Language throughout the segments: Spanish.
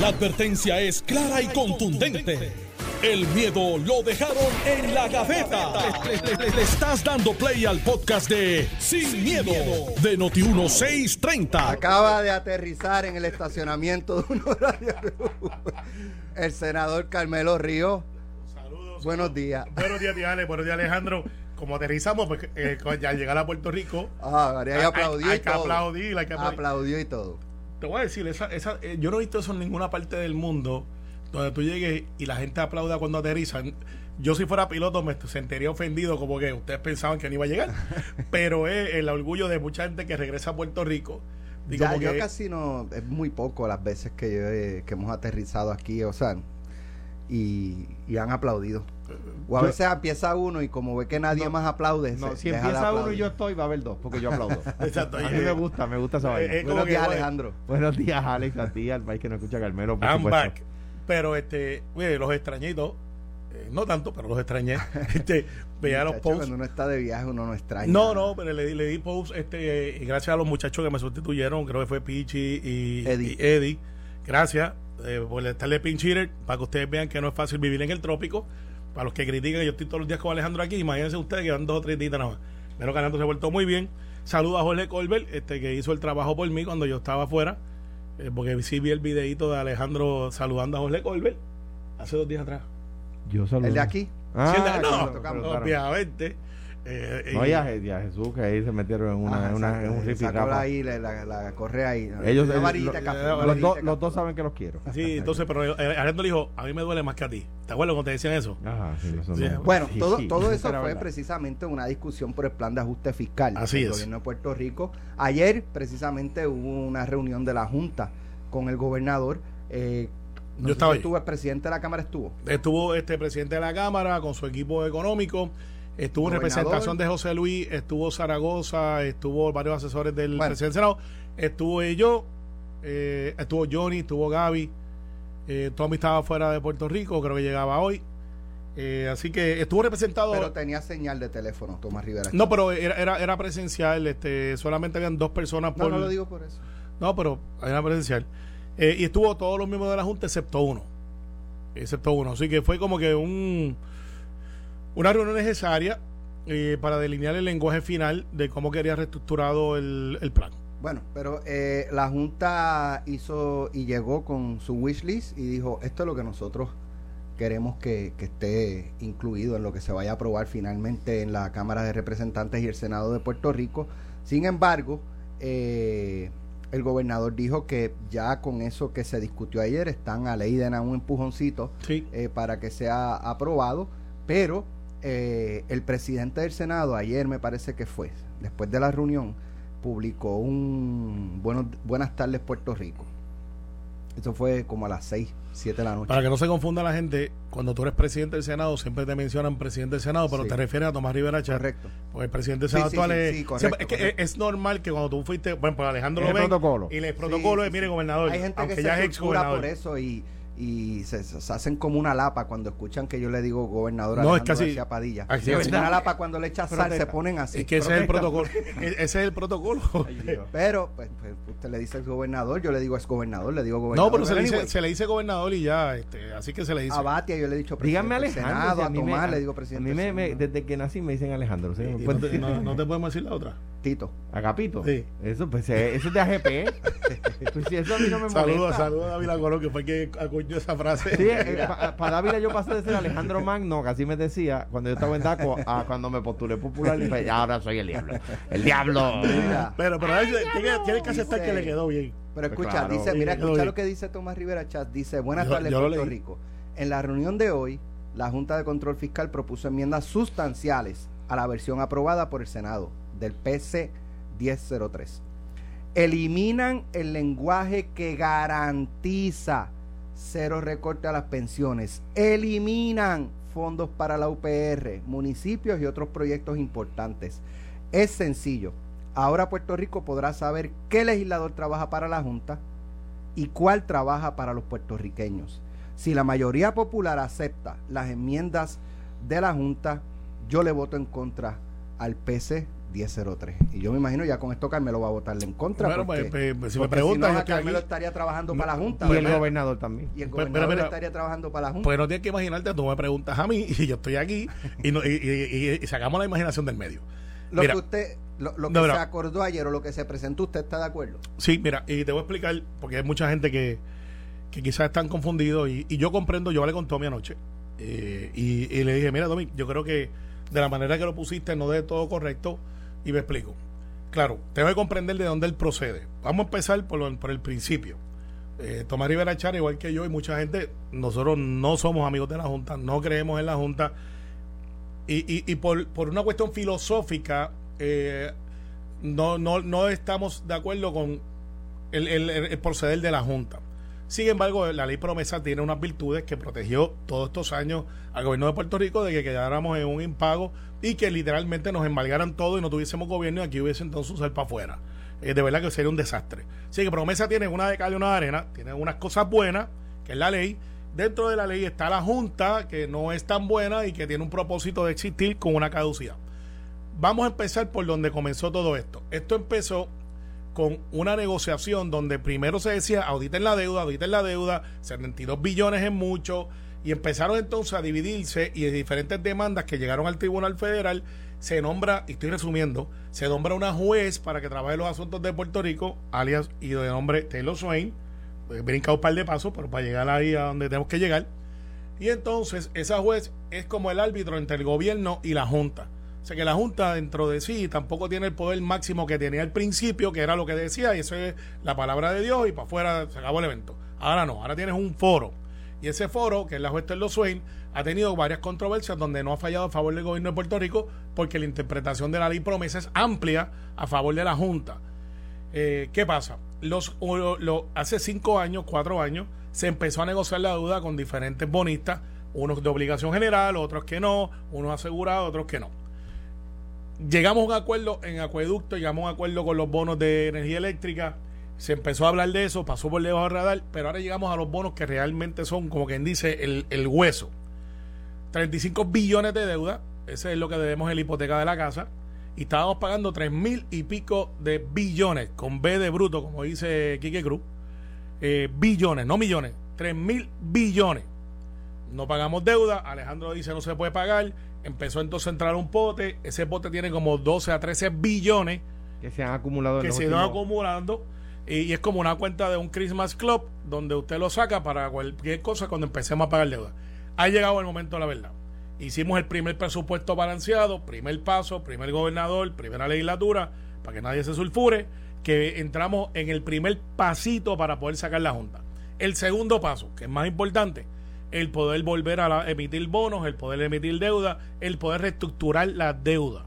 La advertencia es clara y contundente. El miedo lo dejaron en la gaveta. Le, le estás dando play al podcast de Sin, miedo, de Noti1630. Acaba de aterrizar en el estacionamiento de un horario. El senador Carmelo Río. Saludos. Buenos días. Buenos días, tía Ale. Buenos días, Alejandro. Como aterrizamos, pues, eh, al llegar a Puerto Rico, Ah, Hay- aplaudió hay y que todo. aplaudir, hay que aplaudir. Aplaudió y todo. Te voy a decir, esa, esa, eh, yo no he visto eso en ninguna parte del mundo donde tú llegues y la gente aplauda cuando aterrizan. Yo si fuera piloto me sentiría ofendido como que ustedes pensaban que no iba a llegar. Pero es el orgullo de mucha gente que regresa a Puerto Rico. Ya, como yo que- casi no, es muy poco las veces que, yo he- que hemos aterrizado aquí, o sea, y, y han aplaudido. O a Yo- veces empieza uno y como ve que nadie No, más aplaude, No, se si empieza uno y yo estoy, va a haber dos, porque yo aplaudo. Exacto. A mí me gusta, me gusta esa vaina. Eh, eh, Buenos días, Alejandro. Buenos días, Alex, a ti, al país que no escucha Carmelo, por I'm supuesto. back. Pero este, oye, los todo. Eh, no tanto, pero los extrañé. Este, veía los posts. Cuando uno está de viaje, uno no extraña. No, no, pero le, di- le di post este, y gracias a los muchachos que me sustituyeron, creo que fue Pichi y Eddie. y Eddie. Gracias eh, por estarle pinch hitter, para que ustedes vean que no es fácil vivir en el trópico. Para los que critican, yo estoy todos los días con Alejandro aquí, imagínense ustedes que van dos o tres días nada más. Pero que Alejandro se ha vuelto muy bien. Saludos a Jorge Colbert, este, que hizo el trabajo por mí cuando yo estaba afuera. eh, porque sí vi el videito de Alejandro saludando a Jorge Colbert hace dos días atrás. Yo saludo. El de aquí. Ah, Sí, el de- que no, obviamente. Eh, No, y- a, y a Jesús, que ahí se metieron en, una, Ajá, en, una, en un le sacó ahí la, la, la correa ahí. Ellos, Una lo- de café, los una los, dos, los saben que los quiero. Sí, entonces, pero eh, Alejandro le dijo, a mí me duele más que a ti. ¿Te acuerdas cuando te decían eso? Ajá, sí, eso Sí. no- Bueno, sí, todo, sí, todo eso fue verdad. precisamente una discusión por el plan de ajuste fiscal Así del es. gobierno de Puerto Rico. Ayer, precisamente, hubo una reunión de la Junta con el gobernador. Eh, no Yo estaba si ahí. estuvo, el presidente de la Cámara estuvo. Estuvo este presidente de la Cámara con su equipo económico, estuvo en Gobernador. representación de José Luis, estuvo Zaragoza, estuvo varios asesores del Bueno. presidente del Senado, estuvo yo, eh, estuvo Johnny, estuvo Gaby, eh, Tommy estaba fuera de Puerto Rico, creo que llegaba hoy. Eh, así que estuvo representado. Pero tenía señal de teléfono, Tomás Rivera. no, pero era, era, era presencial, este, solamente habían dos personas no, por. no lo digo por eso. No, pero era presencial. Eh, y estuvo todos los miembros de la Junta excepto uno. Excepto uno. Así que fue como que un una reunión necesaria eh, para delinear el lenguaje final de cómo quería reestructurado el, el plan. Bueno, pero eh, la Junta hizo y llegó con su wish list y dijo, esto es lo que nosotros queremos que, que esté incluido en lo que se vaya a aprobar finalmente en la Cámara de Representantes y el Senado de Puerto Rico. Sin embargo, eh, el gobernador dijo que ya con eso que se discutió ayer están a ley de un empujoncito Sí. eh, para que sea aprobado, pero eh, el presidente del Senado ayer me parece que fue, después de la reunión, publicó un buenos, Buenas tardes Puerto Rico. Eso fue como a las 6, 7 de la noche. Para que no se confunda la gente, cuando tú eres presidente del Senado, siempre te mencionan presidente del Senado, pero Sí. te refieres a Tomás Rivera Chávez. Correcto. Porque el presidente del Senado sí, actual sí, es. sí, correcto, siempre- es, que correcto. es normal que cuando tú fuiste. Bueno, pues Alejandro Es lo el ven. protocolo. Y el protocolo Sí, es, mire, sí. gobernador. Hay gente aunque que ya se es ex tortura gobernador. por eso y, y se, se hacen como una lapa cuando escuchan que yo le digo gobernador No, es Alejandro casi- García Padilla. así Es es. una lapa cuando le echas sal se ponen así. Es que ese es el protocolo. E- ese es el protocolo. Ay. Pero pues, pues, usted le dice ex gobernador, yo le digo ex gobernador, le digo gobernador. No, pero se le, dice, anyway, se le dice gobernador y ya, este, así que se le dice. a Batia yo le he dicho presidente Díganme Alejandro. Senado, si a me- Tomás le digo A presidente mí me, del me- Senado. desde que nací me dicen Alejandro. Pues, no, te, no- no te podemos decir la otra. Tito. Agapito. Sí. Eso, pues, eh, eso es de AGP. pues, si eso a mí no me Saludos, molesta. saludos a David Colón, que fue el que acuñó esa frase. Sí, para Dávila yo pasé de ser Alejandro Magno, que así me decía, cuando yo estaba en DACO, a cuando me postulé popular, y pues, ahora soy el diablo. ¡El diablo! Mira, Pero, pero a veces tiene, tiene que aceptar Dice- que le quedó bien. pero Pues escucha, claro. dice, mira, escucha lo que dice Tomás Rivera Chat. Dice, buenas tardes, Puerto leí. Rico. En la reunión de hoy, la Junta de Control Fiscal propuso enmiendas sustanciales a la versión aprobada por el Senado del PC 1003. Eliminan el lenguaje que garantiza cero recorte a las pensiones. Eliminan fondos para la UPR, municipios y otros proyectos importantes. Es sencillo. Ahora Puerto Rico podrá saber qué legislador trabaja para la Junta y cuál trabaja para los puertorriqueños. Si la mayoría popular acepta las enmiendas de la Junta, yo le voto en contra al PC 1003. Y yo me imagino ya con esto Carmelo va a votarle en contra. Bueno, porque, pues, pues, si me porque preguntan, no, Carmelo aquí. estaría trabajando para la Junta. Y el ¿verdad? gobernador también. Y el Pues, gobernador estaría trabajando para la Junta. Pues no tienes que imaginarte, tú me preguntas a mí y yo estoy aquí y, no- y, y- sacamos la imaginación del medio. lo mira. que usted, lo, lo que se acordó ayer o lo que se presentó, ¿usted está de acuerdo? Sí, mira, y te voy a explicar, porque hay mucha gente que, que quizás están confundidos y, y yo comprendo, yo hablé con Tommy anoche eh, y, y le dije, mira Tommy, yo creo que de la manera que lo pusiste no de todo correcto y me explico. Claro, tengo que comprender de dónde él procede. Vamos a empezar por, lo- por el principio. Eh, Tomás Rivera Char, igual que yo y mucha gente, nosotros no somos amigos de la Junta, no creemos en la Junta y, y, y por, por una cuestión filosófica eh, no, no, no estamos de acuerdo con el, el- el- proceder de la Junta. Sin embargo, la ley promesa tiene unas virtudes que protegió todos estos años al gobierno de Puerto Rico de que quedáramos en un impago y que literalmente nos embargaran todo y no tuviésemos gobierno y aquí hubiese entonces un para afuera. Eh, de verdad que sería un desastre. Así que promesa tiene una de y una arena, tiene unas cosas buenas, que es la ley. Dentro de la ley está la Junta, que no es tan buena y que tiene un propósito de existir con una caducidad. Vamos a empezar por donde comenzó todo esto. Esto empezó con una negociación donde primero se decía auditen la deuda, auditen la deuda, 72 billones es mucho, y empezaron entonces a dividirse y de diferentes demandas que llegaron al Tribunal Federal, se nombra, y estoy resumiendo, se nombra una juez para que trabaje los asuntos de Puerto Rico, alias y de nombre Taylor Swain, he brincado un par de pasos, pero para llegar ahí a donde tenemos que llegar, y entonces esa juez es como el árbitro entre el gobierno y la Junta. O sea que la Junta dentro de sí tampoco tiene el poder máximo que tenía al principio, que era lo que decía, y eso es la palabra de Dios, y para afuera se acabó el evento. Ahora no, ahora tienes un foro. Y ese foro, que es la juez Taylor Swain, ha tenido varias controversias donde no ha fallado a favor del gobierno de Puerto Rico, porque la interpretación de la ley promesa es amplia a favor de la Junta. Eh, ¿Qué pasa? Los, hace cinco años, cuatro años, se empezó a negociar la deuda con diferentes bonistas, unos de obligación general, otros que no, unos asegurados, otros que no. Llegamos a un acuerdo en acueducto, llegamos a un acuerdo con los bonos de energía eléctrica, se empezó a hablar de eso, pasó por debajo del radar, pero ahora llegamos a los bonos que realmente son, como quien dice, el, el hueso. 35 billones de deuda, ese es lo que debemos en la hipoteca de la casa, y estábamos pagando 3 mil y pico de billones, con B de bruto, como dice Quique Cruz, eh, billones, no millones, 3 mil billones. No pagamos deuda, Alejandro dice no se puede pagar, empezó entonces a entrar un pote, ese pote tiene como 12 a 13 billones Que se han acumulado que se van acumulando y, y es como una cuenta de un Christmas Club donde usted lo saca para cualquier cosa cuando empecemos a pagar deuda. Ha llegado el momento de la verdad. Hicimos el primer presupuesto balanceado, primer paso, primer gobernador, primera legislatura, para que nadie se sulfure, que entramos en el primer pasito para poder sacar la Junta. El segundo paso, que es más importante, el poder volver a la- emitir bonos, el poder emitir deuda, el poder reestructurar la deuda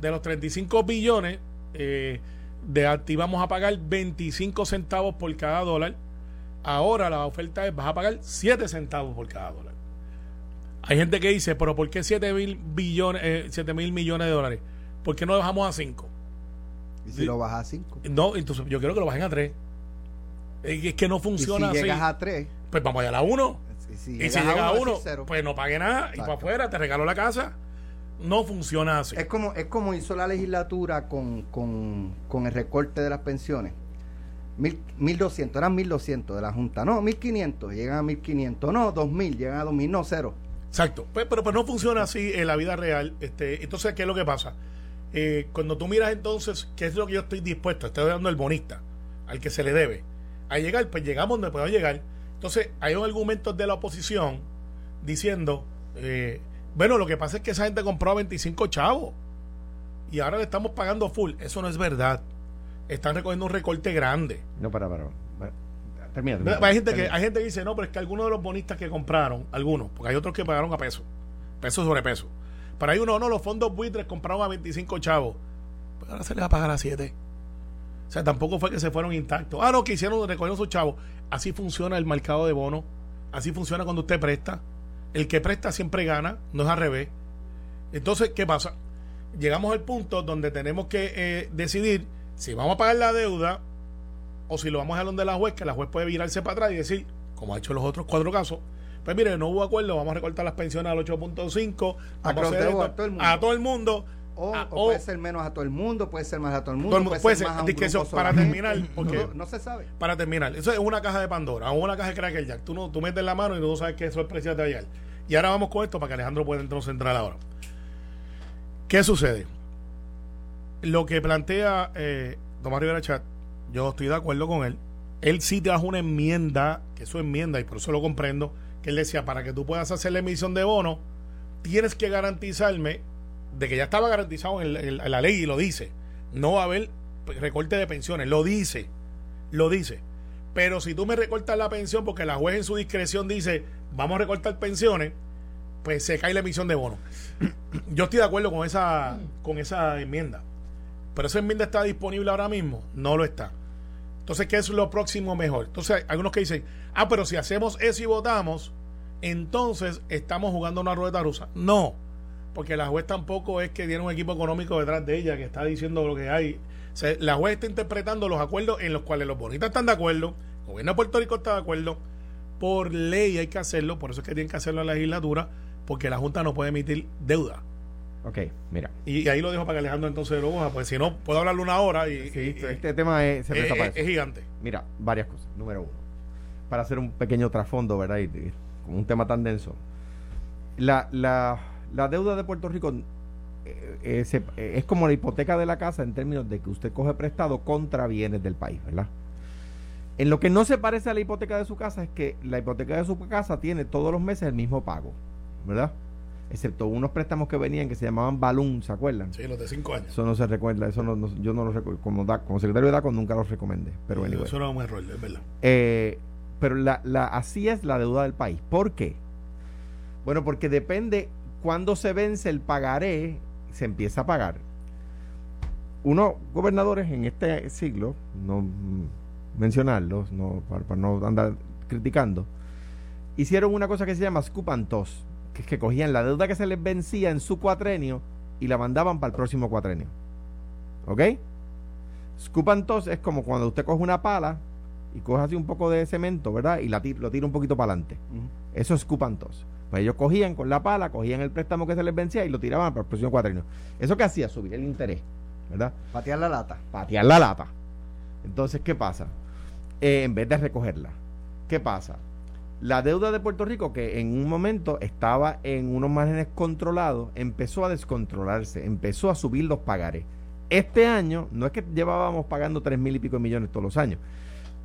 de los 35 billones, eh, de aquí vamos a pagar 25 centavos por cada dólar. Ahora la oferta es, vas a pagar 7 centavos por cada dólar. Hay gente que dice, pero ¿por qué 7 mil billones, eh, 7 mil millones de dólares? ¿Por qué no lo bajamos a 5? Y si Sí. lo bajas a 5. No, entonces yo quiero que lo bajen a 3. Es que no Y si funciona así. llegas a 3, Pues vamos allá a la 1. Si, Y si llega a uno, 1, es cero. pues no pague nada y para afuera te regalo la casa. No funciona así. Es como, es como hizo la legislatura con, con, con el recorte de las pensiones. Mil, 1200, eran 1200 de la Junta. No, 1500, llegan a 1500. No, 2000, llegan a 2000. No, cero. Exacto, pues, pero, pero no funciona así en la vida real. Este, entonces, ¿qué es lo que pasa? Eh, cuando tú miras entonces, ¿qué es lo que yo estoy dispuesto? Estoy dando el bonista, al que se le debe. A llegar, pues llegamos donde podemos llegar. Entonces, hay un argumento de la oposición diciendo, eh, bueno, lo que pasa es que esa gente compró a 25 chavos y ahora le estamos pagando full. Eso no es verdad. Están recogiendo un recorte grande. No, para, para. para. Termina, termina. Hay gente, que, hay gente que dice, no, pero es que algunos de los bonistas que compraron, algunos, porque hay otros que pagaron a peso, peso sobre peso. Pero hay uno, no, los fondos buitres compraron a 25 chavos. Pues ahora se les va a pagar a 7. O sea, tampoco fue que se fueron intactos. Ah, no, que hicieron, recogieron sus chavos. Así funciona el mercado de bonos. Así funciona cuando usted presta. El que presta siempre gana, no es al revés. Entonces, ¿qué pasa? Llegamos al punto donde tenemos que eh, decidir si vamos a pagar la deuda o si lo vamos a dejar donde la juez, que la juez puede virarse para atrás y decir, como ha hecho los otros cuatro casos, pues mire, no hubo acuerdo, vamos a recortar las pensiones al 8.5, A a todo el mundo. A todo el mundo, o, Ah, o o- puede ser menos a todo el mundo, puede ser más a todo el mundo, Todo puede, puede ser ser, más a un di que grupo eso, para terminar, porque- no, no se sabe. Para terminar, eso es una caja de Pandora o una caja de Cracker Jack. Tú, no, tú metes la mano y no sabes qué sorpresa te va a llegar. Y ahora vamos con esto para que Alejandro pueda entonces entrar ahora. ¿Qué sucede? Lo que plantea eh, Tomás Rivera Chat, yo estoy de acuerdo con él. Él sí trajo una enmienda, que es su enmienda, y por eso lo comprendo, que él decía, para que tú puedas hacer la emisión de bono, tienes que garantizarme de que ya estaba garantizado en, la ley y lo dice. No va a haber recorte de pensiones, lo dice, lo dice. Pero si tú me recortas la pensión porque la juez en su discreción dice, vamos a recortar pensiones, pues se cae la emisión de bono. Yo estoy de acuerdo con esa, con esa enmienda. Pero esa enmienda está disponible ahora mismo, no lo está. Entonces, ¿qué es lo próximo mejor? Entonces, algunos que dicen, ah, pero si hacemos eso y votamos, entonces estamos jugando una rueda rusa. No, porque la juez tampoco es que tiene un equipo económico detrás de ella que está diciendo lo que hay. O sea, la juez está interpretando los acuerdos en los cuales los bonistas están de acuerdo, el gobierno de Puerto Rico está de acuerdo, por ley hay que hacerlo, por eso es que tienen que hacerlo en la legislatura, porque la Junta no puede emitir deuda. Ok, mira. Y, y ahí lo dejo para que Alejandro entonces lo coja, porque si no, puedo hablarle una hora y, Este tema es, se es, gigante. Mira, varias cosas. Número uno, para hacer un pequeño trasfondo, ¿verdad? Y, y con un tema tan denso. La, la, la deuda de Puerto Rico eh, eh, se- eh, es como la hipoteca de la casa en términos de que usted coge prestado contra bienes del país, ¿verdad? En lo que no se parece a la hipoteca de su casa es que la hipoteca de su casa tiene todos los meses el mismo pago, ¿verdad? Excepto unos préstamos que venían que se llamaban balloon, ¿se acuerdan? Sí, los de cinco años. Eso no se recuerda, eso no, no- yo no lo recuerdo, como, da- como secretario de DACO nunca los recomendé, pero anyway. Eso era un error, es verdad. Eh, pero la, la, así es la deuda del país. ¿Por qué? Bueno, porque depende cuándo se vence el pagaré, se empieza a pagar. Unos gobernadores en este siglo, no mm, mencionarlos, no, para, para no andar criticando, hicieron una cosa que se llama scoop and toss, que es que cogían la deuda que se les vencía en su cuatrenio y la mandaban para el próximo cuatrenio. ¿Ok? Scoop and toss es como cuando usted coge una pala y coge así un poco de cemento, ¿verdad? Y la lo tira un poquito para adelante. Eso es scoop and toss. Pues ellos cogían con la pala, cogían el préstamo que se les vencía y lo tiraban para el próximo cuatrenio. ¿Eso qué hacía? Subir el interés, ¿verdad? Patear la lata. patear la lata. Entonces, ¿qué pasa? Eh, en vez de recogerla, ¿qué pasa? La deuda de Puerto Rico, que en un momento estaba en unos márgenes controlados, empezó a descontrolarse, empezó a subir los pagares. Este año, no es que llevábamos pagando tres mil y pico de millones todos los años.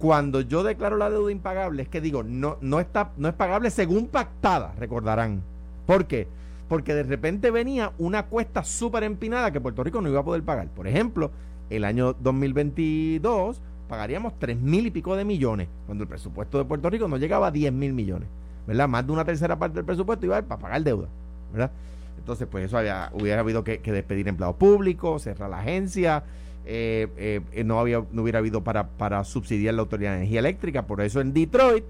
Cuando yo declaro la deuda impagable, es que digo, no, no, está, no es pagable según pactada, recordarán. ¿Por qué? Porque de repente venía una cuesta súper empinada que Puerto Rico no iba a poder pagar. Por ejemplo, el año 2022 pagaríamos tres mil y pico de millones, cuando el presupuesto de Puerto Rico no llegaba a 10 mil millones. ¿Verdad? Más de una tercera parte del presupuesto iba a ir para pagar deuda. ¿Verdad? Entonces, pues eso había, hubiera habido que, que despedir empleados públicos, cerrar la agencia, eh, eh, eh, no, había, no hubiera habido para, para subsidiar la Autoridad de Energía Eléctrica. Por eso en Detroit,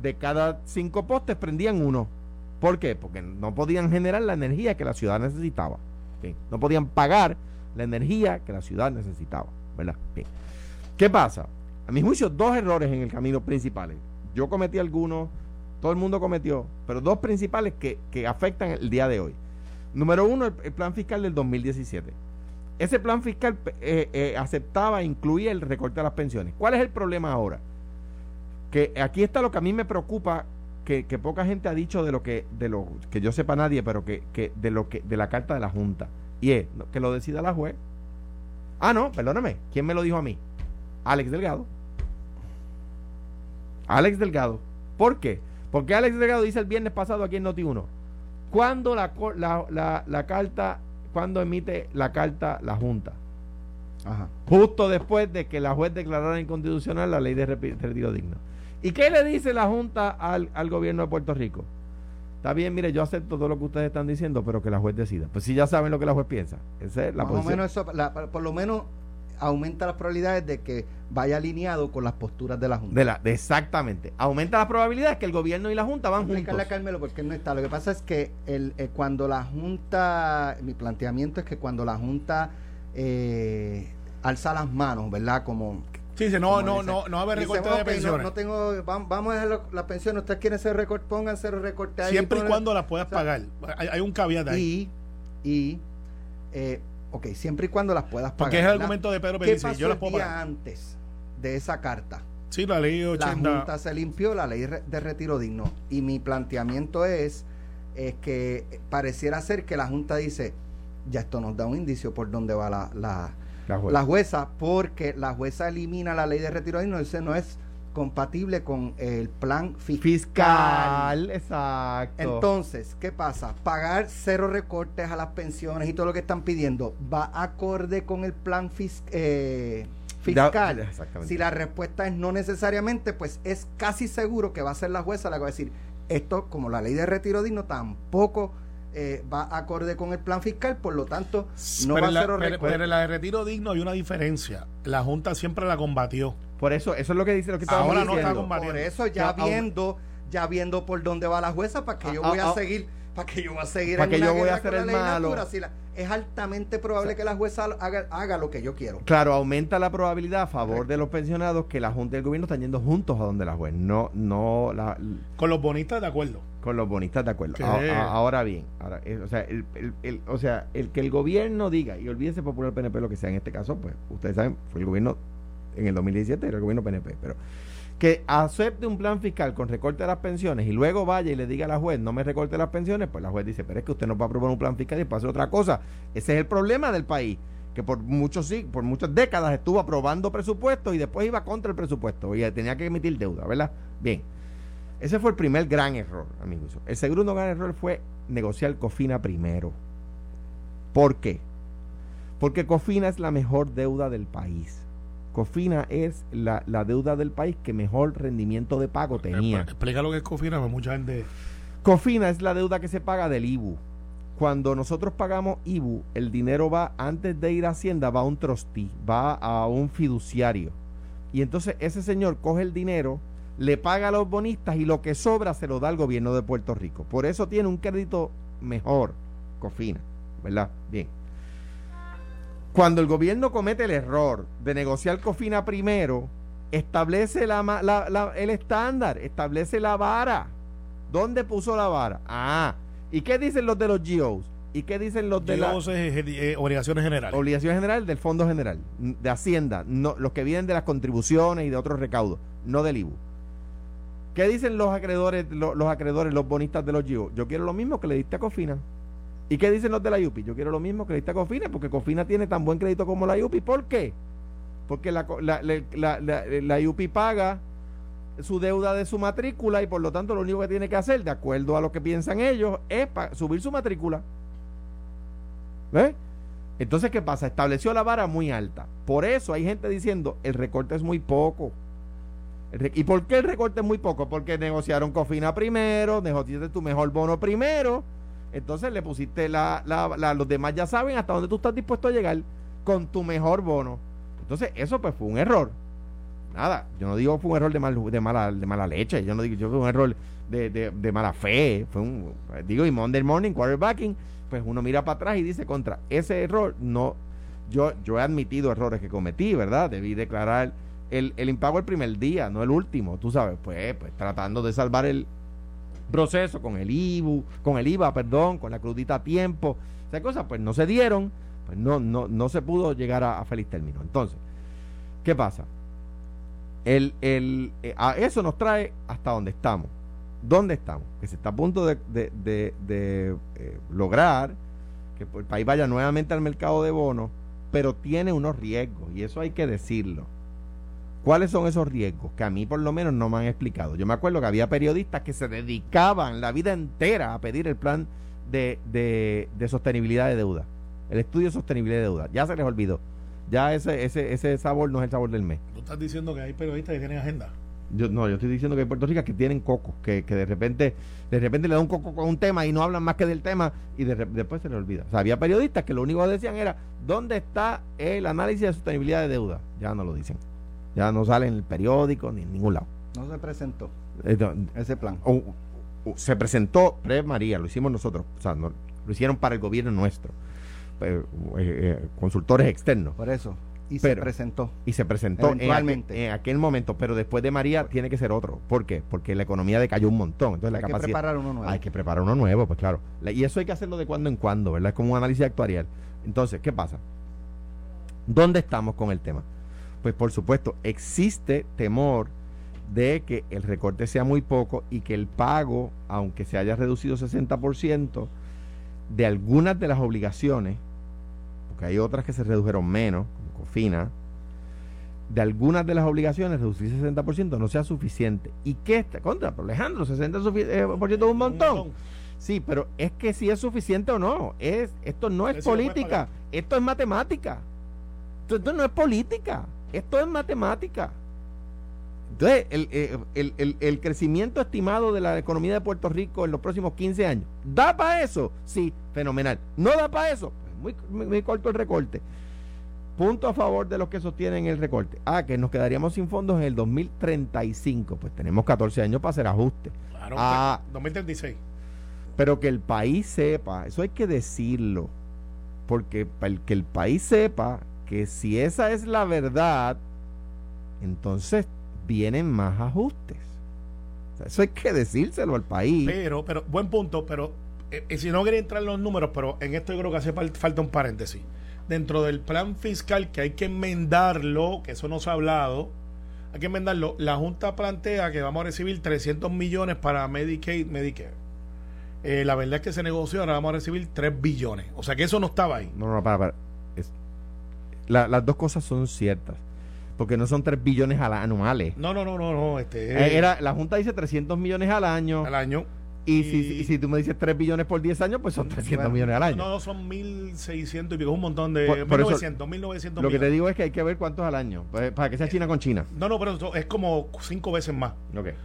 de cada cinco postes prendían uno. ¿Por qué? Porque no podían generar la energía que la ciudad necesitaba. No podían pagar la energía que la ciudad necesitaba. ¿Verdad? ¿ok? ¿Qué pasa? A mi juicio, dos errores en el camino principales. Yo cometí algunos, todo el mundo cometió, pero dos principales que, que afectan el día de hoy. Número uno, el, el plan fiscal del 2017. Ese plan fiscal eh, eh, aceptaba, incluía el recorte de las pensiones. ¿Cuál es el problema ahora? Que aquí está lo que a mí me preocupa, que, poca gente ha dicho de lo que, de lo que yo sepa nadie, pero que, que de lo que, de la carta de la Junta. Y es que lo decida la juez. Ah, no, perdóname. ¿Quién me lo dijo a mí? Alex Delgado. Alex Delgado. ¿Por qué? Porque Alex Delgado dice el viernes pasado aquí en Noti1. ¿Cuándo la, co- la, la, la carta, cuando emite la carta la Junta? Ajá. Justo después de que la juez declarara inconstitucional la ley de retiro digno. ¿Y qué le dice la Junta al, al gobierno de Puerto Rico? Está bien, mire, yo acepto todo lo que ustedes están diciendo, pero que la juez decida. Pues si ya saben lo que la juez piensa. Esa es la Más o posición. menos eso, la- por lo menos aumenta las probabilidades de que vaya alineado con las posturas de la Junta. De la, de exactamente. Aumenta las probabilidades que el gobierno y la Junta van juntos. Explicarle a Carmelo porque no está. Lo que pasa es que el, eh, cuando la Junta, mi planteamiento es que cuando la Junta eh, alza las manos, ¿verdad? Como Sí, dice, no, no, no, no va a haber recorte "Ok, de pensiones. No, tengo, vamos, vamos a dejar las pensiones. Ustedes quieren hacer recorte, pónganse recorte ahí. Siempre y cuando las puedas o sea, pagar. Hay, hay un caveat ahí. Y, y eh, ok, siempre y cuando las puedas pagar. Porque es el ¿verdad? argumento de Pedro ¿Qué Pelici, pasó yo las el puedo día pagar. antes de esa carta? Sí, la ley La 80. Junta se limpió la ley de retiro digno. Y mi planteamiento es, es que pareciera ser que la Junta dice, ya esto nos da un indicio por dónde va la, la, La jueza. la jueza, porque la jueza elimina la ley de retiro digno, ese no es compatible con el plan fiscal. Fiscal, exacto. Entonces, ¿qué pasa? Pagar cero recortes a las pensiones y todo lo que están pidiendo, ¿va acorde con el plan fis- eh, fiscal? Da-. Si la respuesta es no necesariamente, pues es casi seguro que va a ser la jueza la que va a decir, esto como la ley de retiro digno tampoco eh, va acorde con el plan fiscal, por lo tanto, no pero, va a ser pero- pero en la de retiro digno hay una diferencia. La Junta siempre la combatió. Por eso, eso es lo que dice lo que Ahora no está combatiendo. Por eso ya viendo, ya viendo por dónde va la jueza, para que yo Ah, voy ah, a ah. seguir, para que yo voy a seguir Para en que una yo voy a hacer con la el legislatura, malo. si la- es altamente probable que la jueza haga, haga lo que yo quiero. Claro, aumenta la probabilidad a favor de los pensionados que la Junta y el gobierno están yendo juntos a donde la juez, no, no la, Con los bonistas de acuerdo. con los bonistas de acuerdo. A- a- ahora bien, ahora, eh, o, sea, el, el- el- o sea, el que el gobierno diga, y olvídese popular PNP lo que sea en este caso, pues ustedes saben, fue el gobierno en el 2017, era el gobierno PNP, pero que acepte un plan fiscal con recorte de las pensiones y luego vaya y le diga a la juez, no me recorte las pensiones, pues la juez dice, pero es que usted no va a aprobar un plan fiscal y hacer otra cosa. Ese es el problema del país, que por muchos sí, por muchas décadas estuvo aprobando presupuestos y después iba contra el presupuesto y tenía que emitir deuda, ¿verdad? Bien. Ese fue el primer gran error, amigos. El segundo gran error fue negociar Cofina primero. ¿Por qué? Porque Cofina es la mejor deuda del país. Cofina es la, la deuda del país que mejor rendimiento de pago tenía. Expl- Explica lo que es Cofina, porque mucha gente. Cofina es la deuda que se paga del IBU. Cuando nosotros pagamos IBU, el dinero va, antes de ir a Hacienda, va a un trustee, va a un fiduciario. Y entonces ese señor coge el dinero, le paga a los bonistas y lo que sobra se lo da al gobierno de Puerto Rico. Por eso tiene un crédito mejor, Cofina, ¿verdad? Bien. Cuando el gobierno comete el error de negociar Cofina primero, establece la, ma- la- la- el estándar, establece la vara. ¿Dónde puso la vara? Ah, ¿y qué dicen los de los GOs? ¿Y qué dicen los de la Dios, eh, obligaciones generales. obligación general del Fondo General, de Hacienda, no, los que vienen de las contribuciones y de otros recaudos, no del IBU? ¿Qué dicen los acreedores, lo- los, acreedores, los bonistas de los GO? Yo quiero lo mismo que le diste a Cofina. ¿Y qué dicen los de la IUPI? Yo quiero lo mismo que le diste a Cofina, porque Cofina tiene tan buen crédito como la IUPI. ¿Por qué? Porque la, la, la, la- la- IUPI paga su deuda de su matrícula y por lo tanto lo único que tiene que hacer, de acuerdo a lo que piensan ellos, es subir su matrícula. ¿Ves? Entonces, ¿qué pasa? Estableció la vara muy alta. Por eso hay gente diciendo, el recorte es muy poco. ¿Y por qué el recorte es muy poco? Porque negociaron Cofina primero, negociaste tu mejor bono primero, entonces le pusiste la, la- la- los demás ya saben hasta dónde tú estás dispuesto a llegar con tu mejor bono. Entonces, eso pues fue un error. Nada, yo no digo fue un error de, mal, de, mala, de mala leche, yo no digo yo fue un error de, de- de mala fe, fue un, digo, y Monday morning, quarterbacking, pues uno mira para atrás y dice contra ese error, no, yo, yo he admitido errores que cometí, ¿verdad? Debí declarar el, el impago el primer día, no el último, tú sabes, pues, pues tratando de salvar el proceso con el IBU, con el IVA, perdón, con la crudita a tiempo, esas cosas, pues no se dieron, pues no, no, no se pudo llegar a, feliz término. Entonces, ¿qué pasa? El, el, eh, a eso nos trae hasta donde estamos. ¿Dónde estamos? Que se está a punto de, de- de- de, eh, lograr que el país vaya nuevamente al mercado de bonos, pero tiene unos riesgos, y eso hay que decirlo. ¿Cuáles son esos riesgos? Que a mí por lo menos no me han explicado. Yo me acuerdo que había periodistas que se dedicaban la vida entera a pedir el plan de, de- de sostenibilidad de deuda, el estudio de sostenibilidad de deuda. Ya se les olvidó. Ya ese, ese, ese sabor no es el sabor del mes. Tú estás diciendo que hay periodistas que tienen agenda. Yo, no, yo estoy diciendo que hay Puerto Rico que tienen cocos, que, que de repente de repente le da un coco con un tema y no hablan más que del tema y de después se les olvida. O sea, había periodistas que lo único que decían era, ¿dónde está el análisis de sostenibilidad de deuda? Ya no lo dicen. Ya no sale en el periódico ni en ningún lado. No se presentó Entonces, ese plan. o- o- se presentó pre María, lo hicimos nosotros, o sea, no- lo hicieron para el gobierno nuestro, eh, eh, consultores externos, Por eso. Y Pero- se presentó. y se presentó en aquel, en aquel momento, pero después de María tiene que ser otro. ¿Por qué? Porque la economía decayó un montón, entonces la Hay que preparar uno nuevo. Hay que preparar uno nuevo, pues claro. La- Y eso hay que hacerlo de cuando en cuando, ¿verdad? Es como un análisis actuarial. Entonces, ¿qué pasa? ¿Dónde estamos con el tema? Pues por supuesto, existe temor de que el recorte sea muy poco y que el pago, aunque se haya reducido 60%, de algunas de las obligaciones, porque hay otras que se redujeron menos, como COFINA, de algunas de las obligaciones reducir 60% no sea suficiente. ¿Y qué está? Contra, pero Alejandro, 60% eh, es un montón. Sí, pero es que si es suficiente o no. Es, esto no es política, esto es matemática. Esto, no es política, esto es matemática. Entonces, eh, el, el, el, crecimiento estimado de la economía de Puerto Rico en los próximos 15 años, ¿da para eso? Sí, fenomenal. ¿No da para eso? Pues muy, muy corto el recorte. Punto a favor de los que sostienen el recorte. Ah, que nos quedaríamos sin fondos en el 2035. Pues tenemos 14 años para hacer ajustes. Claro, ah, 2036. Pero que el país sepa, eso hay que decirlo. Porque para que el país sepa que si esa es la verdad, entonces vienen más ajustes. eso hay que decírselo al país. Pero, pero, buen punto, pero eh, eh, si no quería entrar en los números, pero en esto yo creo que hace falta un paréntesis dentro del plan fiscal que hay que enmendarlo, que eso no se ha hablado, hay que enmendarlo. La Junta plantea que vamos a recibir 300 millones para Medicaid, Medicare. Eh, la verdad es que se negoció, ahora vamos a recibir 3 billones. O sea que eso no estaba ahí. No, no, para, para. Las dos cosas son ciertas. Porque no son 3 billones anuales. No, no, no, no. no este, eh, era, la Junta dice 300 millones al año. Al año. Y, si, si, tú me dices 3 billones por 10 años, pues son 300 millones al año. No, no, son 1.600 y pico, un montón de... 1.900, 1.900 Lo que te digo es que hay que ver cuántos al año, pues, para que sea China con China. No, no, pero es como 5 veces más.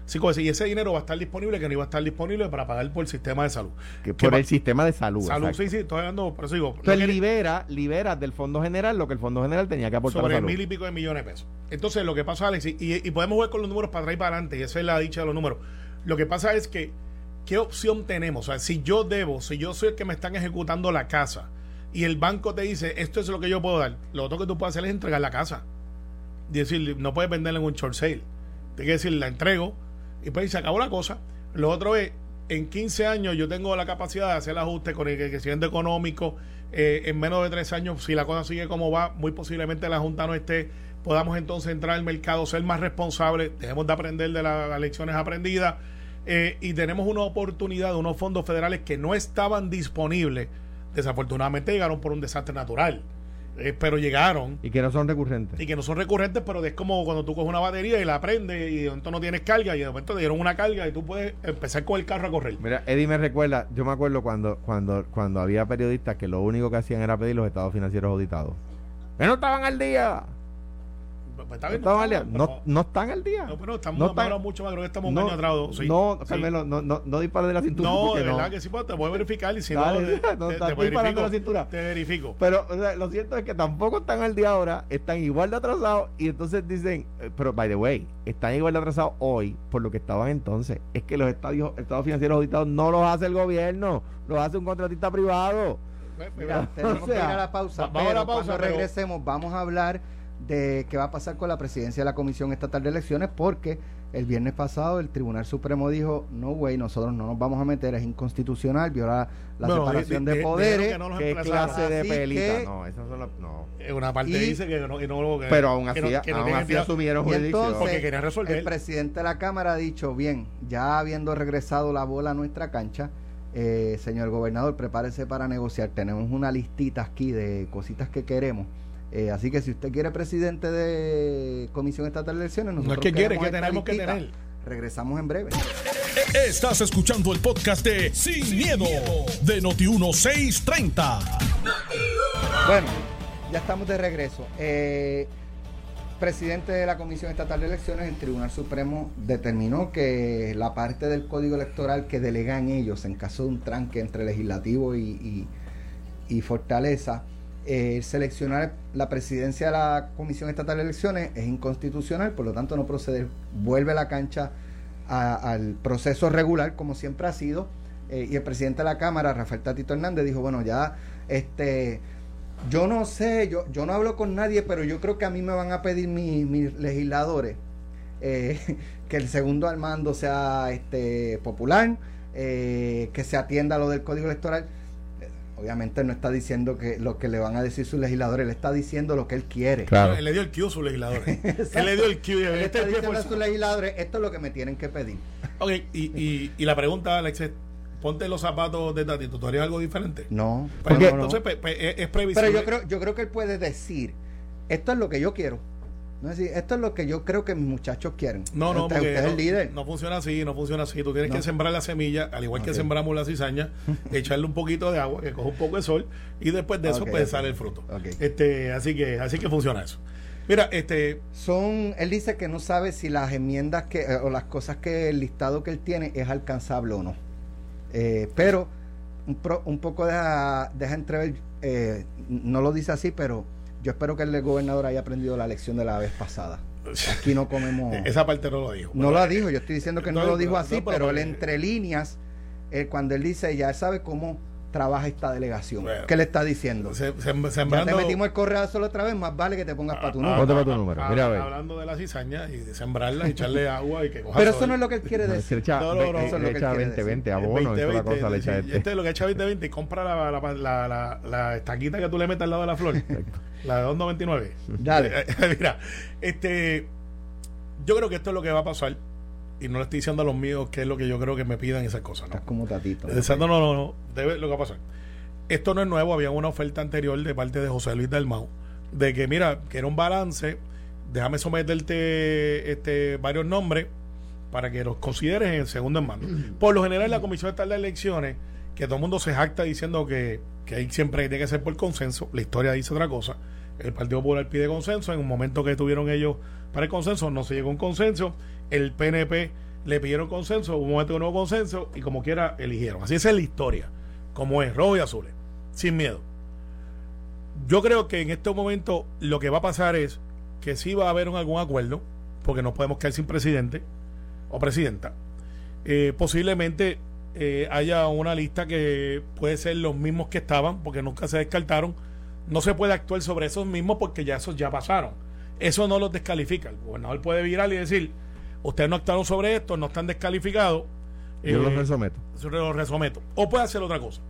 5 veces. Y ese dinero va a estar disponible, que no iba a estar disponible para pagar por el sistema de salud. Que por el sistema de salud. Salud, sí, sí, estoy hablando, por eso digo... Entonces libera, libera del Fondo General lo que el Fondo General tenía que aportar Sobre mil y pico de millones de pesos. Entonces, lo que pasa, Alex, y, y podemos ver con los números para atrás y para adelante, y esa es la dicha de los números. Lo que pasa es que ¿qué opción tenemos? O sea, si yo debo, si yo soy el que me están ejecutando la casa y el banco te dice, esto es lo que yo puedo dar, lo otro que tú puedes hacer es entregar la casa. Y decir, no puedes venderla en un short sale. Tienes que decir, la entrego y pues se acabó la cosa. Lo otro es, en 15 años yo tengo la capacidad de hacer el ajuste con el crecimiento económico. Eh, en menos de 3 años, si la cosa sigue como va, muy posiblemente la Junta no esté. Podamos entonces entrar al mercado, ser más responsables, dejemos de aprender de las lecciones aprendidas eh, y tenemos una oportunidad de unos fondos federales que no estaban disponibles. Desafortunadamente llegaron por un desastre natural. Eh, pero llegaron. Y que no son recurrentes. Y que no son recurrentes, pero es como cuando tú coges una batería y la prendes y de momento no tienes carga y de momento te dieron una carga y tú puedes empezar con el carro a correr. Mira, Eddie me recuerda, yo me acuerdo cuando, cuando, cuando había periodistas que lo único que hacían era pedir los estados financieros auditados. Que no estaban al día. Pues, no, no, están al día. No, pero estamos no mucho más, creo que estamos un año atrás. Sí, no, Carmelo, no, no, no de la cintura. No, de verdad que sí, pues, te voy a verificar y si no, te, te, verifico, la cintura. te verifico. Pero lo cierto es que tampoco están al día ahora, están igual de atrasados y entonces dicen, eh, pero by the way, están igual de atrasados hoy por lo que estaban entonces. Es que los estadios, estados financieros auditados no los hace el gobierno, los hace un contratista privado. Pues, Mira, tenemos que ir a la pausa. Vamos a la pausa. Cuando regresemos, vamos a hablar de qué va a pasar con la presidencia de la Comisión Estatal de Elecciones porque el viernes pasado el Tribunal Supremo dijo, no, güey, nosotros no nos vamos a meter, es inconstitucional, viola la separación de, poderes. ¿Qué clase de pelita? no, eso son no. Una parte dice que no, Pero aún así, aún así asumieron jurisdicción. Porque querían resolver. El presidente de la Cámara ha dicho, bien, ya habiendo regresado la bola a nuestra cancha, eh, señor gobernador, prepárese para negociar. Tenemos una listita aquí de cositas que queremos eh, así que si usted quiere presidente de Comisión Estatal de Elecciones, nosotros no es que quiere, que tenemos que tener. Regresamos en breve. Estás escuchando el podcast de Sin, miedo, de Noti1630. Bueno, ya estamos de regreso. Eh, presidente de la Comisión Estatal de Elecciones, el Tribunal Supremo determinó que la parte del código electoral que delegan ellos en caso de un tranque entre legislativo y fortaleza, eh, seleccionar la presidencia de la Comisión Estatal de Elecciones es inconstitucional, por lo tanto no procede, vuelve la cancha al proceso regular como siempre ha sido. Eh, y el presidente de la Cámara, Rafael Tatito Hernández, dijo, bueno, ya, este, yo no sé, yo, yo no hablo con nadie, pero yo creo que a mí me van a pedir mis, legisladores eh, que el segundo al mando sea este, popular, que se atienda lo del código electoral obviamente no está diciendo que lo que le van a decir sus legisladores, él está diciendo lo que él quiere. Claro. Él le dio el cue a sus legisladores. él le dio el cue. Él Este está es el pie diciendo por a su- sus legisladores, esto es lo que me tienen que pedir. Ok, y, y, y la pregunta, Alex, es: ponte los zapatos de Tatito, ¿tú harías algo diferente? No, Pues, no, no, no. entonces, pues, pues, es, es previsible. Pero yo creo, yo creo que él puede decir, esto es lo que yo quiero. No es decir, esto es lo que yo creo que mis muchachos quieren. No, no, usted, porque usted es el líder. no funciona así, no funciona así. Tú tienes No. que sembrar la semilla, al igual que sembramos la cizaña, echarle un poquito de agua, que coja un poco de sol, y después de eso pues sale el fruto. Este, así que, así que funciona eso. Mira, este, Son, él dice que no sabe si las enmiendas que, eh, o las cosas que el listado que él tiene es alcanzable o no. Eh, pero un, pro- un poco deja, deja entrever, eh, no lo dice así, pero yo espero que el gobernador haya aprendido la lección de la vez pasada. Aquí no comemos. esa parte no lo dijo. No lo dijo, yo estoy diciendo que no, No, lo dijo así, no, pero- pero él entre líneas, eh, cuando él dice, ya sabe cómo trabaja esta delegación. Bueno. ¿Qué le está diciendo? Se- Ya sembrando, te metimos el correo solo otra vez, más vale que te pongas para tu Ah, número. Ponte para tu número. ah, Mira, a ver. Hablando de la cizaña y de sembrarla, y echarle agua y que coja Pero sol. eso no es lo que él quiere decir. echa, No, no, no, le- eso es lo que echa él quiere 20, decir. 20 El abono, 20, y toda la 20, cosa le echa este. Este es lo que echa 2020 y compra la, la, la, la, la estaquita que tú le metes al lado de la flor. la de 2.99. Dale. Mira, este, yo creo que esto es lo que va a pasar. Y no le estoy diciendo a los míos qué es lo que yo creo que me pidan esas cosas. ¿no? Estás como tatito. Exacto, no, no, no. Debe lo que va a pasar. Esto no es nuevo, había una oferta anterior de parte de José Luis Dalmau de que, mira, que era un balance, déjame someterte este, varios nombres para que los consideres en el segundo en mano. Por lo general, la Comisión Estatal de Elecciones, que todo el mundo se jacta diciendo que, que ahí siempre tiene que ser por consenso, la historia dice otra cosa. El Partido Popular pide consenso, en un momento que tuvieron ellos para el consenso, no se llegó a un consenso, el PNP le pidieron consenso, hubo un momento de nuevo consenso y como quiera eligieron. Así es la historia, como es, rojo y azules, sin miedo. Yo creo que en este momento lo que va a pasar es que sí va a haber un- algún acuerdo, porque no podemos quedar sin presidente o presidenta. Eh, posiblemente eh, haya una lista que puede ser los mismos que estaban, porque nunca se descartaron. No se puede actuar sobre esos mismos porque ya esos ya pasaron. Eso no los descalifica. El gobernador puede virar y decir, ustedes no actuaron sobre esto, no están descalificados. Yo eh, los resometo. eso lo resometo. O puede hacer otra cosa.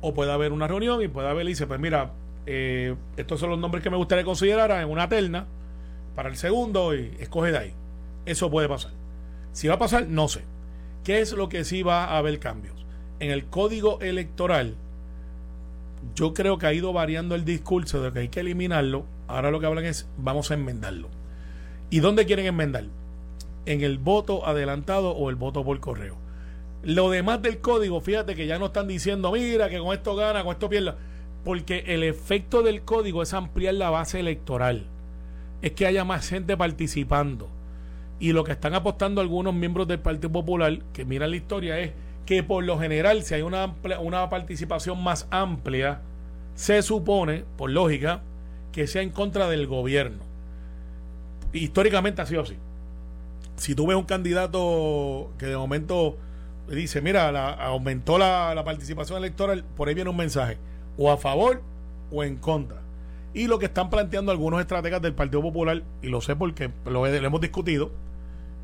O puede haber una reunión y puede haber y dice, pues mira, eh, estos son los nombres que me gustaría considerar en una terna para el segundo y escoge de ahí. Eso puede pasar. Si va a pasar, no sé. ¿Qué es lo que sí va a haber cambios? En el código electoral, yo creo que ha ido variando el discurso de que hay que eliminarlo. Ahora lo que hablan es, vamos a enmendarlo. ¿Y dónde quieren enmendar? En el voto adelantado o el voto por correo. Lo demás del código, fíjate que ya no están diciendo, mira, que con esto gana, con esto pierda. Porque el efecto del código es ampliar la base electoral. Es que haya más gente participando. Y lo que están apostando algunos miembros del Partido Popular, que miran la historia, es que por lo general, si hay una, una participación más amplia, se supone, por lógica, que sea en contra del gobierno. Históricamente ha sido así. Si tú ves un candidato que de momento dice, mira, la- aumentó la, la participación electoral, por ahí viene un mensaje, o a favor o en contra. Y lo que están planteando algunos estrategas del Partido Popular, y lo sé porque lo hemos discutido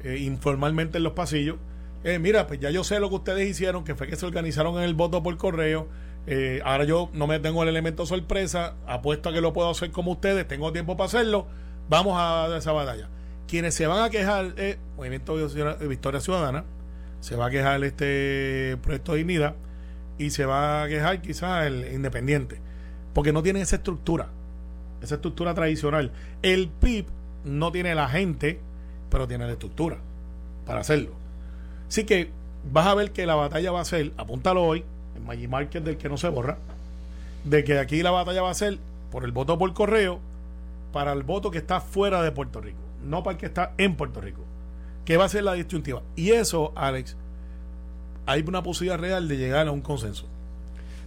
eh, informalmente en los pasillos, eh, mira, pues ya yo sé lo que ustedes hicieron, que fue que se organizaron en el voto por correo, eh, ahora yo no me tengo el elemento sorpresa, apuesto a que lo puedo hacer como ustedes, tengo tiempo para hacerlo, vamos a esa batalla. Quienes se van a quejar, eh, Movimiento Victoria Ciudadana, se va a quejar este Proyecto de Dignidad y se va a quejar quizás el Independiente, porque no tienen esa estructura, esa estructura tradicional. El PIB no tiene la gente, pero tiene la estructura para hacerlo. Así que vas a ver que la batalla va a ser, apúntalo hoy, en Magic Market del que no se borra, de que aquí la batalla va a ser por el voto por correo para el voto que está fuera de Puerto Rico, no para el que está en Puerto Rico, que va a ser la disyuntiva. Y eso, Alex, hay una posibilidad real de llegar a un consenso.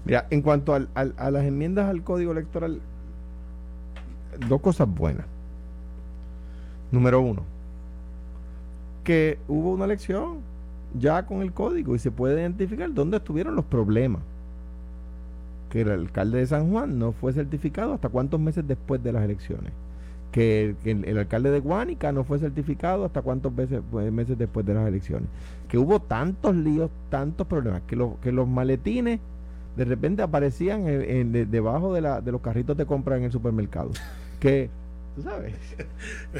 Mira, en cuanto al- al- a las enmiendas al código electoral, dos cosas buenas. Número uno, que hubo una elección ya con el código y se puede identificar dónde estuvieron los problemas. Que el alcalde de San Juan no fue certificado hasta cuántos meses después de las elecciones. Que el, que el- el alcalde de Guánica no fue certificado hasta cuántos meses, pues, meses después de las elecciones. Que hubo tantos líos, tantos problemas, que, los que los maletines de repente aparecían en- en- debajo de, la, de los carritos de compra en el supermercado. Que, tú sabes,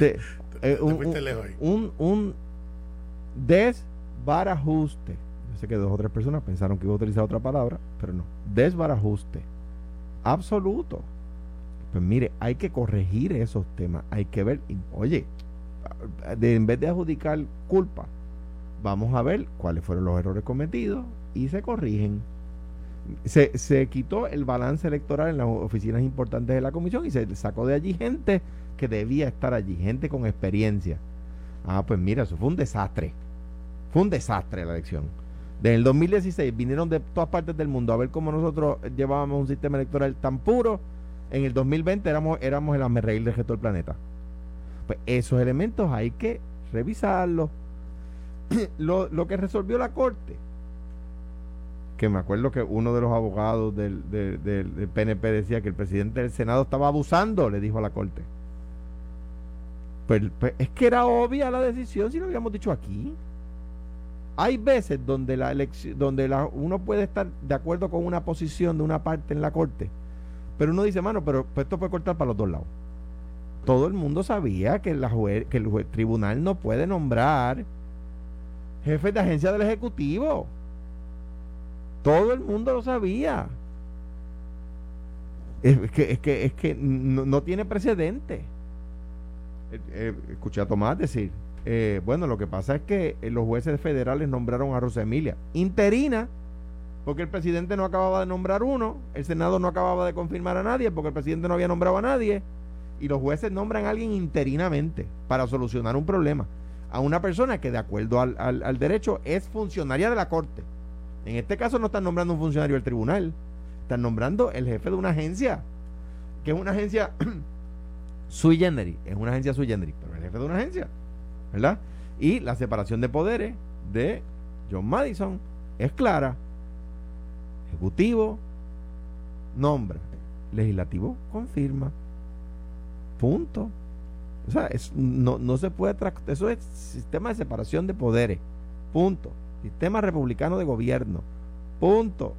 eh, un, un- un, un desbarajuste. Yo sé que dos o tres personas pensaron que iba a utilizar otra palabra, pero no. Desbarajuste. Absoluto. Pues mire, hay que corregir esos temas. Hay que ver, oye, en vez de adjudicar culpa, vamos a ver cuáles fueron los errores cometidos y se corrigen. Se, se quitó el balance electoral en las oficinas importantes de la comisión y se sacó de allí gente que debía estar allí, gente con experiencia. Ah, pues mira, eso fue un desastre. Fue un desastre la elección. Desde el 2016 vinieron de todas partes del mundo a ver cómo nosotros llevábamos un sistema electoral tan puro. En el 2020 éramos, éramos el amerreír del resto del planeta. Pues esos elementos hay que revisarlos. lo, lo que resolvió la Corte, que me acuerdo que uno de los abogados del, del- del- del PNP decía que el presidente del Senado estaba abusando, le dijo a la Corte. Pues, pues, es que era obvia la decisión si lo habíamos dicho aquí. Hay veces donde la elección, donde la, uno puede estar de acuerdo con una posición de una parte en la corte, pero uno dice, mano, pero pues esto puede cortar para los dos lados. Todo el mundo sabía que, la que el jue- tribunal no puede nombrar jefes de agencia del Ejecutivo. Todo el mundo lo sabía. Es que, es que, es que no, no tiene precedente. Eh, eh, escuché a Tomás decir, eh, bueno, lo que pasa es que eh, los jueces federales nombraron a Rosa Emilia interina, porque el presidente no acababa de nombrar uno, el Senado no acababa de confirmar a nadie, porque el presidente no había nombrado a nadie, y los jueces nombran a alguien interinamente para solucionar un problema, a una persona que de acuerdo al, al- al derecho es funcionaria de la Corte. En este caso no están nombrando un funcionario del tribunal, están nombrando el jefe de una agencia, que es una agencia sui generis, es una agencia sui generis, pero el jefe de una agencia, ¿verdad? Y la separación de poderes de John Madison es clara. Ejecutivo nombra, legislativo confirma. Punto. O sea, es- no, no se puede eso es sistema de separación de poderes. Punto. Sistema republicano de gobierno. Punto.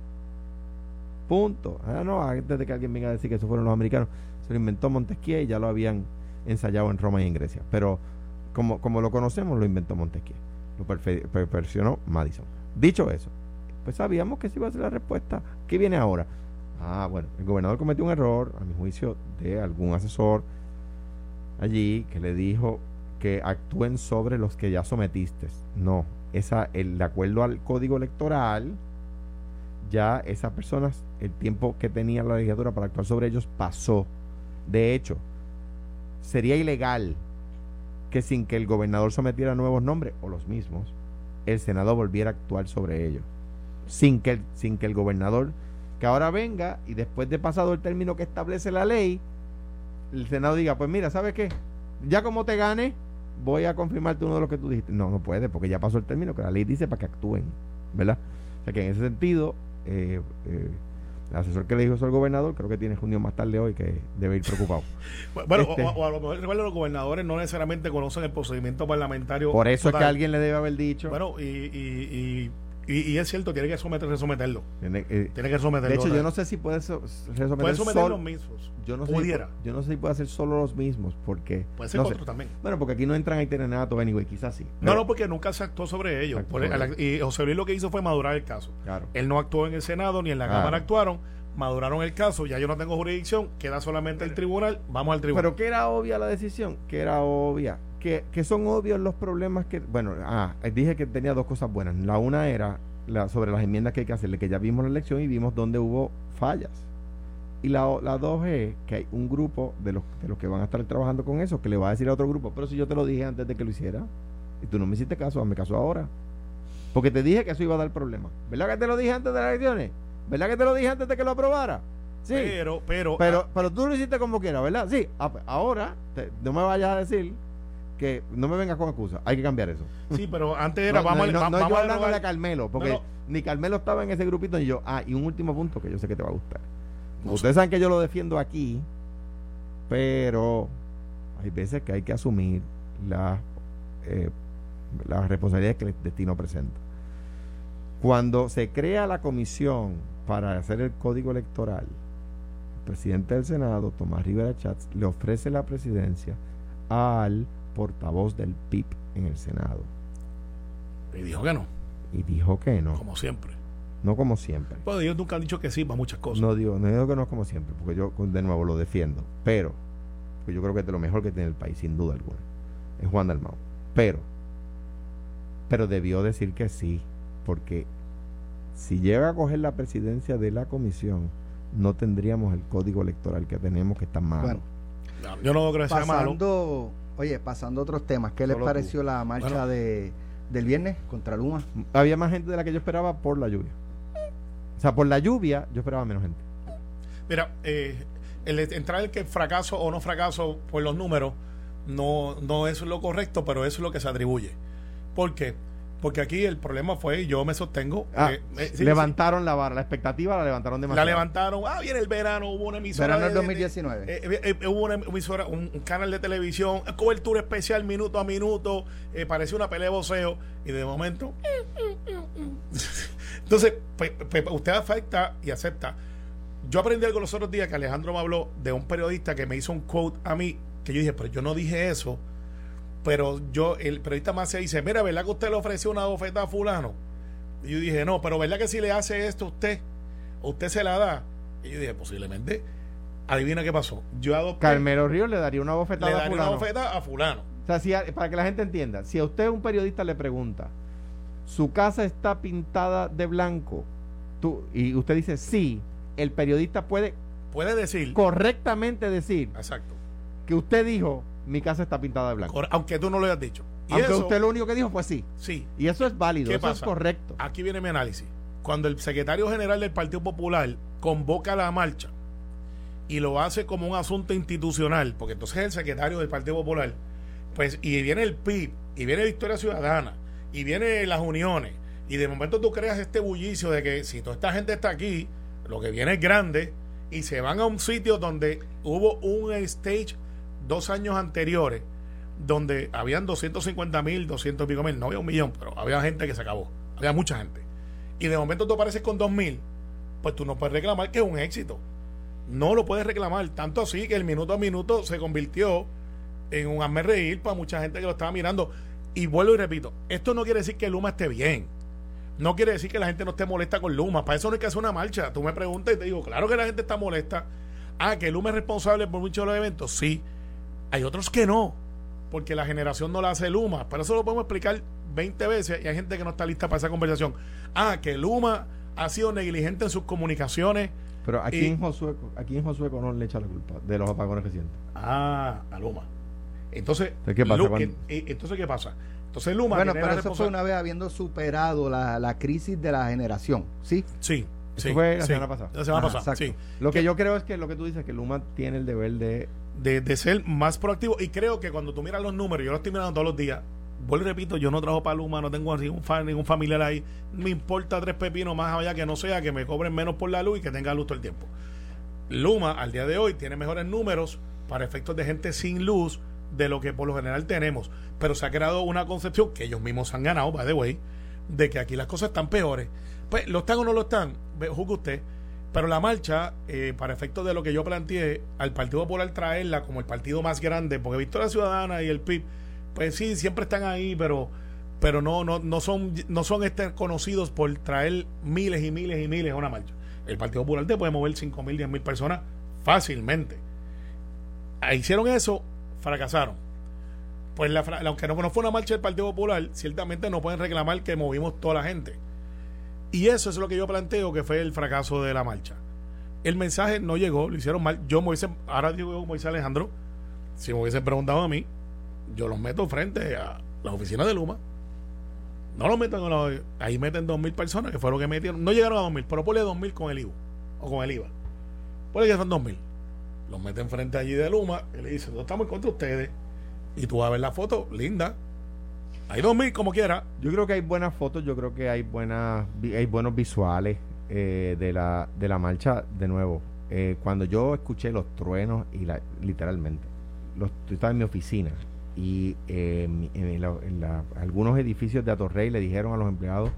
Punto. Ah, no, antes de que alguien venga a decir que eso fueron los americanos, se lo inventó Montesquieu y ya lo habían ensayado en Roma y en Grecia. Pero como, como lo conocemos, lo inventó Montesquieu. Lo perfe- perfeccionó Madison. Dicho eso, pues sabíamos que esa iba a ser la respuesta. ¿Qué viene ahora? Ah, bueno, el gobernador cometió un error, a mi juicio, de algún asesor allí que le dijo que actúen sobre los que ya sometiste. No, esa, el, de acuerdo al código electoral, ya esas personas, el tiempo que tenía la legislatura para actuar sobre ellos pasó. De hecho, sería ilegal que sin que el gobernador sometiera nuevos nombres o los mismos, el Senado volviera a actuar sobre ellos. Sin que el, sin que el gobernador, que ahora venga y después de pasado el término que establece la ley, el Senado diga, pues mira, ¿sabes qué? Ya como te gane, voy a confirmarte uno de los que tú dijiste. No, no puede, porque ya pasó el término que la ley dice para que actúen, ¿verdad? O sea que en ese sentido, eh, eh, el asesor que le dijo eso al gobernador, creo que tiene junio más tarde hoy que debe ir preocupado. Bueno, Este- o, o a lo mejor los gobernadores no necesariamente conocen el procedimiento parlamentario. Por eso es que alguien le debe haber dicho. Bueno, y, y, y, y, y es cierto, tiene que someter, someterlo. tiene- eh, Tiene que someterlo. de hecho, yo no sé si puede so- resometer Puede someter sol- los mismos. yo no sé Pudiera. Si, yo no sé si puede hacer solo los mismos, porque. Puede ser no sé. otro también. Bueno, porque aquí no entran a itineranato, anyway, quizás sí. No, no, porque nunca se actuó sobre ellos. Actuó Por el- sobre y José Luis lo que hizo fue madurar el caso. Claro. Él no actuó en el Senado ni en la Claro. Cámara actuaron, maduraron el caso, ya yo no tengo jurisdicción, queda solamente el tribunal, vamos al tribunal. Pero que era obvia la decisión, que era obvia, que, que son obvios los problemas que, bueno, ah, dije que tenía dos cosas buenas. La una era la, sobre las enmiendas que hay que hacerle, que ya vimos la elección y vimos dónde hubo fallas. Y la, la dos es que hay un grupo de los, de los que van a estar trabajando con eso que le va a decir a otro grupo, pero si yo te lo dije antes de que lo hiciera, y tú no me hiciste caso, hazme caso ahora. Porque te dije que eso iba a dar problemas. ¿Verdad que te lo dije antes de las elecciones? ¿Verdad que te lo dije antes de que lo aprobara? Sí. pero, pero, Pero, pero tú lo hiciste como quieras, ¿verdad? Sí. Ah, pues, Ahora, te- no me vayas a decir que no me vengas con excusas. Hay que cambiar eso. ah, sí, pero antes era, no, vamos, no, no, no vamos yo derogar- a Carmelo, porque No, no. ni Carmelo estaba en ese grupito ni yo. Ah, y un último punto que yo sé que te va a gustar. No Ustedes saben que yo lo defiendo aquí, pero hay veces que hay que asumir la, eh, las responsabilidades que el destino presenta. Cuando se crea la comisión para hacer el código electoral, el presidente del Senado, Tomás Rivera Chats, le ofrece la presidencia al portavoz del PIB en el Senado. Y dijo que no, Y dijo que no, como siempre. no como siempre. Pues ellos nunca han dicho que sí para muchas cosas. No digo, no digo que no es como siempre, porque yo de nuevo lo defiendo, pero pues yo creo que es de lo mejor que tiene el país, sin duda alguna. Es Juan Dalmau. Pero, pero debió decir que sí, porque si llega a coger la presidencia de la comisión, no tendríamos el código electoral que tenemos que está malo. Bueno, No, yo no creo que sea malo. pasando, oye, pasando a otros temas, ¿qué les tú. pareció la marcha Bueno. de, del viernes contra Luma? Había más gente de la que yo esperaba por la lluvia. O sea, por la lluvia yo esperaba menos gente. Mira, eh, el entrar el que fracaso o no fracaso por los números no, no es lo correcto, pero eso es lo que se atribuye. ¿Por qué? Porque aquí el problema fue, y yo me sostengo, Ah, eh, eh, sí, levantaron la vara, la expectativa la levantaron demasiado. la levantaron, ah, viene el verano, hubo una emisora. Verano del de- de- 2019. eh, hubo una emisora, un, un canal de televisión, cobertura especial minuto a minuto, parecía una pelea de voceo, y de momento. Entonces, pues, pues, usted afecta y acepta. Yo aprendí algo los otros días que Alejandro me habló de un periodista que me hizo un quote a mí, que yo dije, pero yo no dije eso. Pero yo, el periodista más se dice, mira, ¿verdad que usted le ofreció una bofeta a fulano? Y yo dije, no, pero ¿verdad que si le hace esto a usted, usted se la da? Y yo dije, posiblemente. Adivina qué pasó. Yo adopté, Carmelo Ríos le daría una le bofetada a daría una fulano. bofeta a fulano. O sea, si a- para que la gente entienda, si a usted un periodista le pregunta, ¿su casa está pintada de blanco? Tú, y usted dice sí, el periodista puede Puede decir. correctamente decir Exacto. que usted dijo, mi casa está pintada de blanco. Aunque tú no lo hayas dicho. Y Aunque eso, usted lo único que dijo fue sí. sí. Y eso es válido, ¿Qué eso es pasa? correcto. Aquí viene mi análisis. Cuando el secretario general del Partido Popular convoca la marcha y lo hace como un asunto institucional, porque entonces el secretario del Partido Popular, pues, y viene el PIB, y viene Victoria Ciudadana, y viene las uniones, y de momento tú creas este bullicio de que si toda esta gente está aquí, lo que viene es grande, y se van a un sitio donde hubo un stage dos años anteriores, donde habían 250 mil, 200 y pico mil, no había un millón, pero había gente que se acabó, había mucha gente. Y de momento tú apareces con 2 mil, pues tú no puedes reclamar que es un éxito. No lo puedes reclamar, tanto así que el minuto a minuto se convirtió en un hazme reír para mucha gente que lo estaba mirando. Y vuelvo y repito, esto no quiere decir que Luma esté bien. No quiere decir que la gente no esté molesta con Luma. Para eso no hay que hacer una marcha. Tú me preguntas y te digo, claro que la gente está molesta. Ah, que Luma es responsable por muchos de los eventos. Sí. Hay otros que no. Porque la generación no la hace Luma. Pero eso lo podemos explicar 20 veces y hay gente que no está lista para esa conversación. Ah, que Luma ha sido negligente en sus comunicaciones. Pero aquí Y- en Josué, aquí en Josué no le echa la culpa de los apagones recientes. Ah, a Luma. Entonces, Entonces, ¿qué pasa Lu- cuando- eh, entonces ¿qué pasa? Entonces Luma Bueno, pero la eso fue una vez habiendo superado la, la crisis de la generación, ¿sí? Sí, Eso sí, fue la sí. semana pasada. La semana Ajá, pasada, exacto. sí. Lo que Que- yo creo es que lo que tú dices, que Luma tiene el deber de... de, ser más proactivo. Y creo que cuando tú miras los números, yo los estoy mirando todos los días. Vuelvo y repito, yo no trabajo para Luma, no tengo ningún, fa- ningún familiar ahí. Me importa tres pepinos más allá que no sea que me cobren menos por la luz y que tenga luz todo el tiempo. Luma, al día de hoy, tiene mejores números para efectos de gente sin luz de lo que por lo general tenemos. Pero se ha creado una concepción que ellos mismos han ganado, by the way, de que aquí las cosas están peores. Pues, ¿lo están o no lo están? Juzgue usted. Pero la marcha, eh, para efectos de lo que yo planteé, al Partido Popular traerla como el partido más grande, porque Victoria Ciudadana y el PIB, pues sí, siempre están ahí, pero pero no no no son no son este, conocidos por traer miles y miles y miles a una marcha. El Partido Popular te puede mover 5 mil, 10 mil personas fácilmente. Ah, Hicieron eso, fracasaron. Pues la, aunque no, no fue una marcha del Partido Popular, ciertamente no pueden reclamar que movimos toda la gente. Y eso es lo que yo planteo que fue el fracaso de la marcha. El mensaje no llegó, lo hicieron mal. Yo me hubiese, ahora digo dice Alejandro, si me hubiesen preguntado a mí, yo los meto frente a las oficinas de Luma. No los metan en la- ahí meten dos mil personas, que fue lo que metieron. No llegaron a dos mil, pero ponle dos mil con el IVA o con el IVA. Ponle que son dos mil. Los meten frente allí de Luma y le dicen, no estamos contra ustedes. Y tú vas a ver la foto, linda. Hay dos mil como quiera. Yo creo que hay buenas fotos, yo creo que hay buenas, vi- hay buenos visuales eh, de la de la marcha. De nuevo, eh, cuando yo escuché los truenos y la, literalmente, los, yo estaba en mi oficina y eh, en, mi- en la- en la- algunos edificios de Atorrey le dijeron a los empleados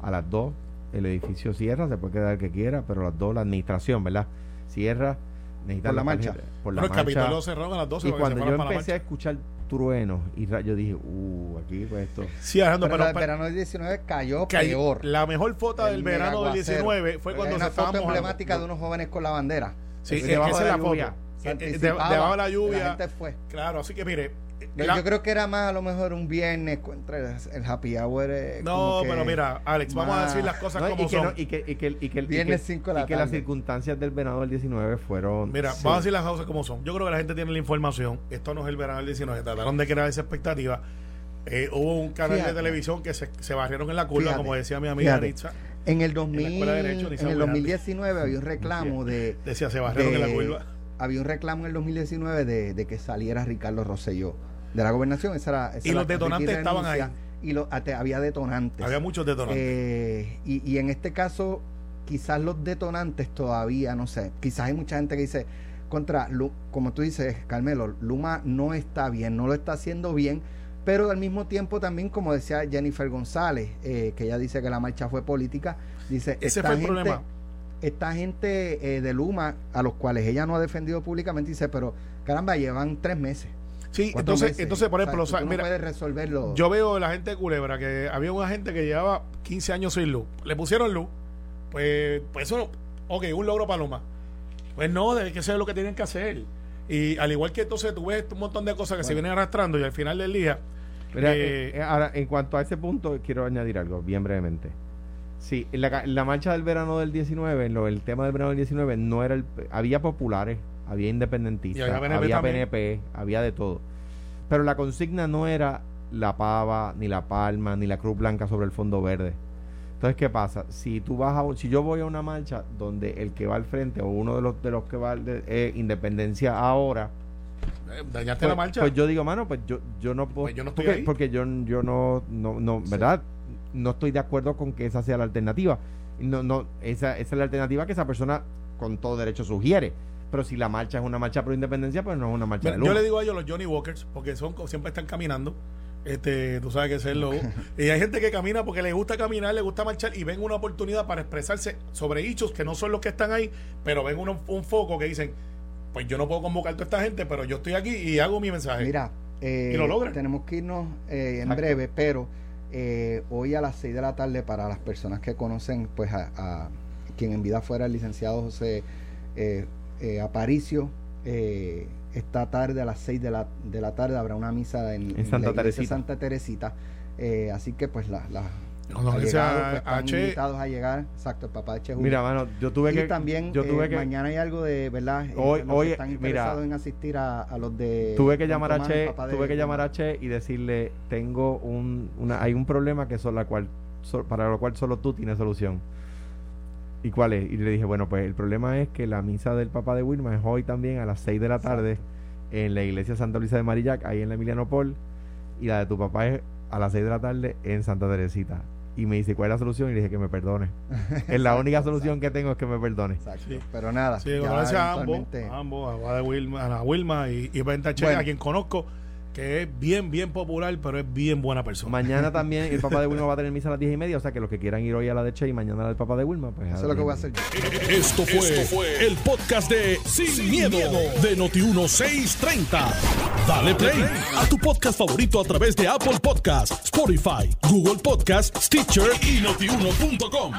a las 2 el edificio cierra, se puede quedar el que quiera, pero a las 2 la administración, ¿verdad? Cierra, necesitan Por la marcha. tarjeta- Por la Pero el marcha. Capitolio cerrado a las 12 Y para que se cuando yo empecé a escuchar truenos, y yo dije, uh, aquí pues esto. Sí, Alejandro, Pero, pero, el verano del 19 cayó hay- peor. la mejor foto El del verano del megaguacero. 19 fue cuando una se foto emblemática de unos jóvenes con la bandera. Sí, es que debajo esa de es la la foto. Se Eh, eh, de- anticipaba debajo de la lluvia. gente fue. Claro, así que mire. Yo, la- yo creo que era más a lo mejor un viernes contra el, happy hour. eh, no, como que pero mira, Alex, vamos a decir las cosas No, y, como que son. no- y que, y que, y que, y Viernes que- cinco de la y que las tarde. circunstancias del verano del 19 fueron. Mira, Sí. vamos a decir las cosas como son. Yo creo que la gente tiene la información. Esto no es el verano del 19. Trataron de crear esa expectativa. Eh, hubo un canal Fíjate. de televisión que se, se barrieron en la curva, Fíjate, como decía mi amiga. Ritza. En el, la 2000, Escuela de Derecho, en el Williams. 2019 había un reclamo de. Decía, se barrieron en la curva. Había un reclamo en el 2019 de, de que saliera Ricardo Rosselló de la gobernación. Esa era, esa Y los detonantes estaban ahí. Y lo, había detonantes. Había muchos detonantes. Eh, y, y en este caso, quizás los detonantes todavía, no sé, quizás hay mucha gente que dice, contra, Lu- como tú dices, Carmelo, Luma no está bien, no lo está haciendo bien, pero al mismo tiempo también, como decía Jennifer González, eh, que ella dice que la marcha fue política, dice, Ese fue el gente- problema. Esta gente eh, de Luma, a los cuales ella no ha defendido públicamente, dice, pero caramba, llevan tres meses. Sí, entonces, meses. entonces, por O sea, ejemplo, tú o sea, no mira, puedes resolverlo. Yo veo la gente de Culebra que había una gente que llevaba 15 años sin luz. Le pusieron luz. Pues, pues eso, ok, un logro paloma. Pues no, debe que ser lo que tienen que hacer. Y al igual que entonces tú ves un montón de cosas que se vienen arrastrando y al final del día. Mira, eh, eh, eh, ahora, en cuanto a ese punto, quiero añadir algo, bien brevemente. Sí, la, la marcha del verano del 19, en lo, el tema del verano del 19, no era el, había populares, había independentistas, había PNP había también. PNP, había de todo. Pero la consigna no era la pava, ni la palma, ni la cruz blanca sobre el fondo verde. Entonces, ¿qué pasa? Si tú vas a, si yo voy a una marcha donde el que va al frente o uno de los de los que va al de, eh, independencia ahora, eh, dañaste pues, la marcha. pues yo digo, mano, pues yo, yo no puedo. Pues yo no estoy porque, ahí. porque yo, yo no, no, no ¿verdad? No estoy de acuerdo con que esa sea la alternativa. No, no, esa, esa es la alternativa que esa persona con todo derecho sugiere. Pero si la marcha es una marcha pro independencia, pues no es una marcha Mira, de yo le digo a ellos los Johnny Walkers, porque son siempre están caminando. Este, tú sabes que es lo. y hay gente que camina porque le gusta caminar, le gusta marchar y ven una oportunidad para expresarse sobre hechos que no son los que están ahí, pero ven uno- un foco que dicen, pues yo no puedo convocar a toda esta gente, pero yo estoy aquí y hago mi mensaje. Mira, eh, Y lo logran. tenemos que irnos eh, en Exacto. breve, pero eh, hoy a las 6 de la tarde, para las personas que conocen, pues a, a quien en vida fuera el licenciado José eh, eh, Aparicio, eh, esta tarde a las 6 de la, de la tarde habrá una misa en, En Santa la iglesia Teresita. Santa Teresita. Eh, así que pues la, la A- pues, están a Che- invitados a llegar, exacto, el papá de Che Julio. Mira, mano, yo tuve y que. también yo tuve eh, que. mañana hay algo de, ¿verdad? Eh, Hoy- que hoy, están mira, interesados en asistir a, a los de... Tuve que llamar a Che, de- tuve que llamar a Che y decirle, tengo un, una, hay un problema que son la cual, so- para lo cual solo tú tienes solución. ¿Y cuál es? Y le dije, bueno, pues el problema es que la misa del papá de Wilma es hoy también a las 6 de la tarde en la iglesia Santa Luisa de Marillac, ahí en la Emiliano Paul, y la de tu papá es a las 6 de la tarde en Santa Teresita. Y me dice, ¿cuál es la solución? Y le dije que me perdone. es la única solución que tengo es que me perdone. Exacto. Sí. Pero nada, Sí, gracias a ambos, a ambos, a, la Wilma, a la Wilma y, y Venta Che, Bueno. a quien conozco, que es bien, bien popular, pero es bien buena persona. Mañana también el papá de Wilma va a tener misa a las 10 y media, o sea que los que quieran ir hoy a la de Che y mañana a la del papá de Wilma, pues Eso es lo que voy a hacer yo. Esto fue, el podcast de Sin, miedo, de Noti1630. Dale play a tu podcast favorito a través de Apple Podcasts, Spotify, Google Podcasts, Stitcher y notiuno.com.